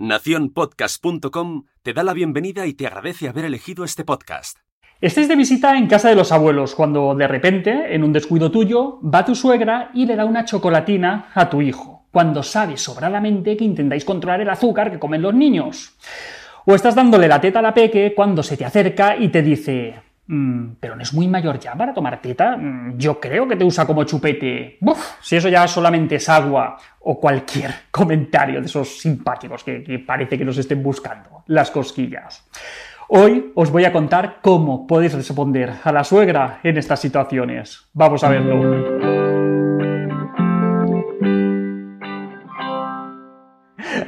Naciónpodcast.com te da la bienvenida y te agradece haber elegido este podcast. Estés de visita en casa de los abuelos cuando de repente, en un descuido tuyo, va tu suegra y le da una chocolatina a tu hijo, cuando sabes sobradamente que intentáis controlar el azúcar que comen los niños. O estás dándole la teta a la peque cuando se te acerca y te dice, "Mm, pero no es muy mayor ya para tomar teta. Mm, Yo creo que te usa como chupete. Buf, si eso ya solamente es agua o cualquier comentario de esos simpáticos que, que parece que nos estén buscando las cosquillas. Hoy os voy a contar cómo podéis responder a la suegra en estas situaciones. Vamos a verlo.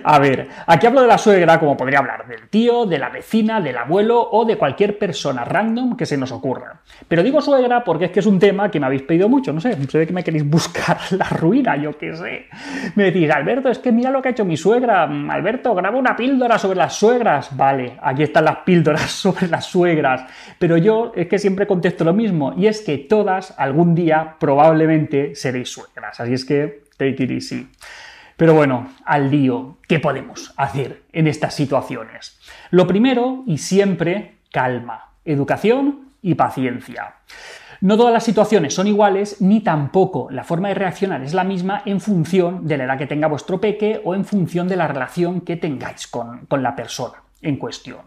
A ver, aquí hablo de la suegra como podría hablar del tío, de la vecina, del abuelo o de cualquier persona random que se nos ocurra. Pero digo suegra porque es que es un tema que me habéis pedido mucho, no sé, se ve que me queréis buscar la ruina, yo qué sé. Me decís, Alberto, es que mira lo que ha hecho mi suegra. Mm, Alberto, graba una píldora sobre las suegras. Vale, aquí están las píldoras sobre las suegras. Pero yo es que siempre contesto lo mismo, y es que todas algún día probablemente seréis suegras. Así es que take it easy. Pero bueno, al lío, ¿qué podemos hacer en estas situaciones? Lo primero y siempre, calma, educación y paciencia. No todas las situaciones son iguales, ni tampoco la forma de reaccionar es la misma en función de la edad que tenga vuestro peque o en función de la relación que tengáis con, con la persona en cuestión.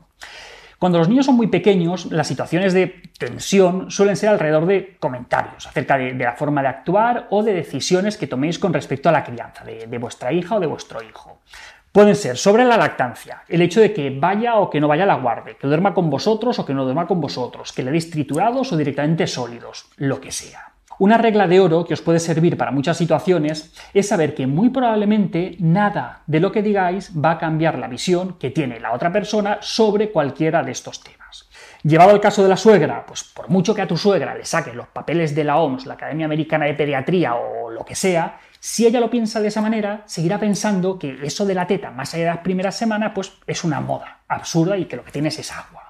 Cuando los niños son muy pequeños, las situaciones de tensión suelen ser alrededor de comentarios acerca de, la forma de actuar o de decisiones que toméis con respecto a la crianza de, de vuestra hija o de vuestro hijo. Pueden ser sobre la lactancia, el hecho de que vaya o que no vaya a la guarde, que duerma con vosotros o que no duerma con vosotros, que le deis triturados o directamente sólidos, lo que sea. Una regla de oro que os puede servir para muchas situaciones es saber que muy probablemente nada de lo que digáis va a cambiar la visión que tiene la otra persona sobre cualquiera de estos temas. Llevado al caso de la suegra, pues por mucho que a tu suegra le saques los papeles de la OMS, la Academia Americana de Pediatría o lo que sea, si ella lo piensa de esa manera, seguirá pensando que eso de la teta más allá de las primeras semanas, pues es una moda absurda y que lo que tienes es agua.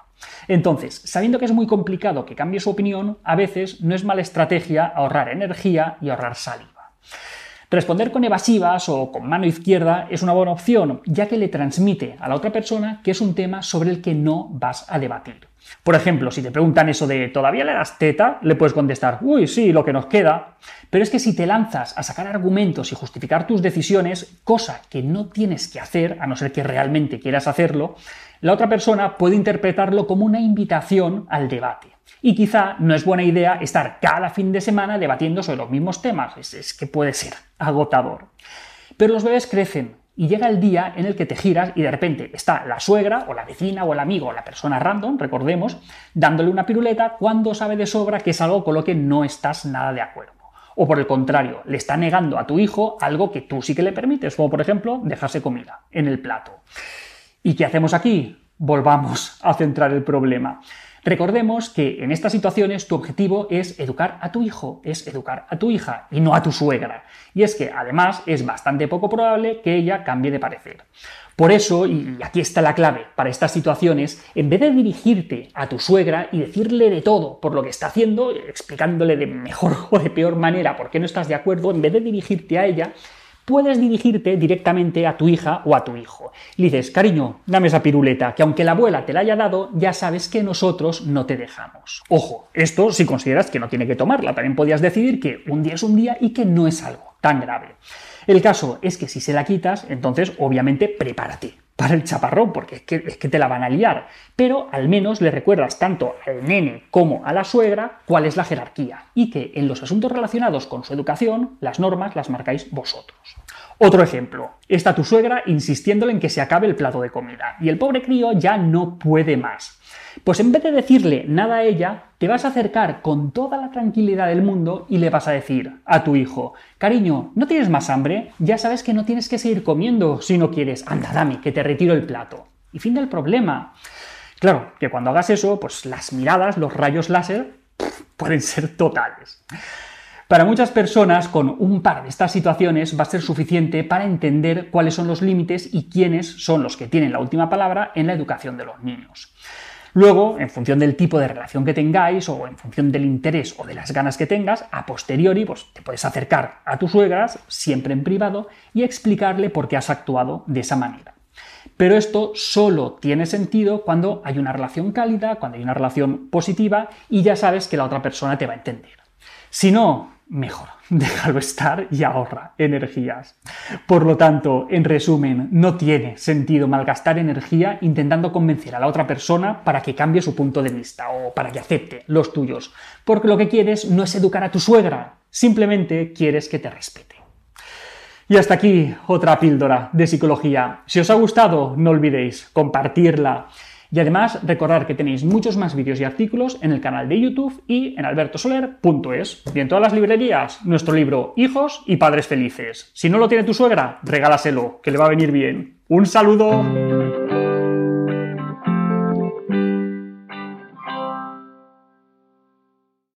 Entonces, sabiendo que es muy complicado que cambie su opinión, a veces no es mala estrategia ahorrar energía y ahorrar saliva. Responder con evasivas o con mano izquierda es una buena opción, ya que le transmite a la otra persona que es un tema sobre el que no vas a debatir. Por ejemplo, si te preguntan eso de ¿todavía le das teta? Le puedes contestar, uy, sí, lo que nos queda. Pero es que si te lanzas a sacar argumentos y justificar tus decisiones, cosa que no tienes que hacer, a no ser que realmente quieras hacerlo, la otra persona puede interpretarlo como una invitación al debate. Y quizá no es buena idea estar cada fin de semana debatiendo sobre los mismos temas, es, que puede ser agotador. Pero los bebés crecen y llega el día en el que te giras y de repente está la suegra o la vecina o el amigo o la persona random, recordemos, dándole una piruleta cuando sabe de sobra que es algo con lo que no estás nada de acuerdo. O por el contrario, le está negando a tu hijo algo que tú sí que le permites, como por ejemplo dejarse comida en el plato. ¿Y qué hacemos aquí? Volvamos a centrar el problema. Recordemos que en estas situaciones tu objetivo es educar a tu hijo, es educar a tu hija y no a tu suegra. Y es que además es bastante poco probable que ella cambie de parecer. Por eso, y aquí está la clave para estas situaciones, en vez de dirigirte a tu suegra y decirle de todo por lo que está haciendo, explicándole de mejor o de peor manera por qué no estás de acuerdo, en vez de dirigirte a ella, puedes dirigirte directamente a tu hija o a tu hijo. Le dices, cariño, dame esa piruleta, que aunque la abuela te la haya dado, ya sabes que nosotros no te dejamos. Ojo, esto si consideras que no tiene que tomarla, también podías decidir que un día es un día y que no es algo tan grave. El caso es que si se la quitas, entonces obviamente prepárate para el chaparrón, porque es que, es que te la van a liar. Pero al menos le recuerdas tanto al nene como a la suegra cuál es la jerarquía y que en los asuntos relacionados con su educación, las normas las marcáis vosotros. Otro ejemplo, está tu suegra insistiéndole en que se acabe el plato de comida y el pobre crío ya no puede más. Pues en vez de decirle nada a ella, te vas a acercar con toda la tranquilidad del mundo y le vas a decir a tu hijo, cariño, ¿no tienes más hambre? Ya sabes que no tienes que seguir comiendo si no quieres. Anda, dame, que te retiro el plato. Y fin del problema. Claro, que cuando hagas eso, pues las miradas, los rayos láser, pueden ser totales. Para muchas personas, con un par de estas situaciones va a ser suficiente para entender cuáles son los límites y quiénes son los que tienen la última palabra en la educación de los niños. Luego, en función del tipo de relación que tengáis o en función del interés o de las ganas que tengas, a posteriori pues, te puedes acercar a tus suegras, siempre en privado, y explicarle por qué has actuado de esa manera. Pero esto solo tiene sentido cuando hay una relación cálida, cuando hay una relación positiva y ya sabes que la otra persona te va a entender. Si no, mejor, déjalo estar y ahorra energías. Por lo tanto, en resumen, no tiene sentido malgastar energía intentando convencer a la otra persona para que cambie su punto de vista o para que acepte los tuyos, porque lo que quieres no es educar a tu suegra, simplemente quieres que te respete. Y hasta aquí otra píldora de psicología. Si os ha gustado, no olvidéis compartirla y además, recordar que tenéis muchos más vídeos y artículos en el canal de YouTube y en albertosoler.es. Y en todas las librerías, nuestro libro Hijos y Padres Felices. Si no lo tiene tu suegra, regálaselo, que le va a venir bien. ¡Un saludo!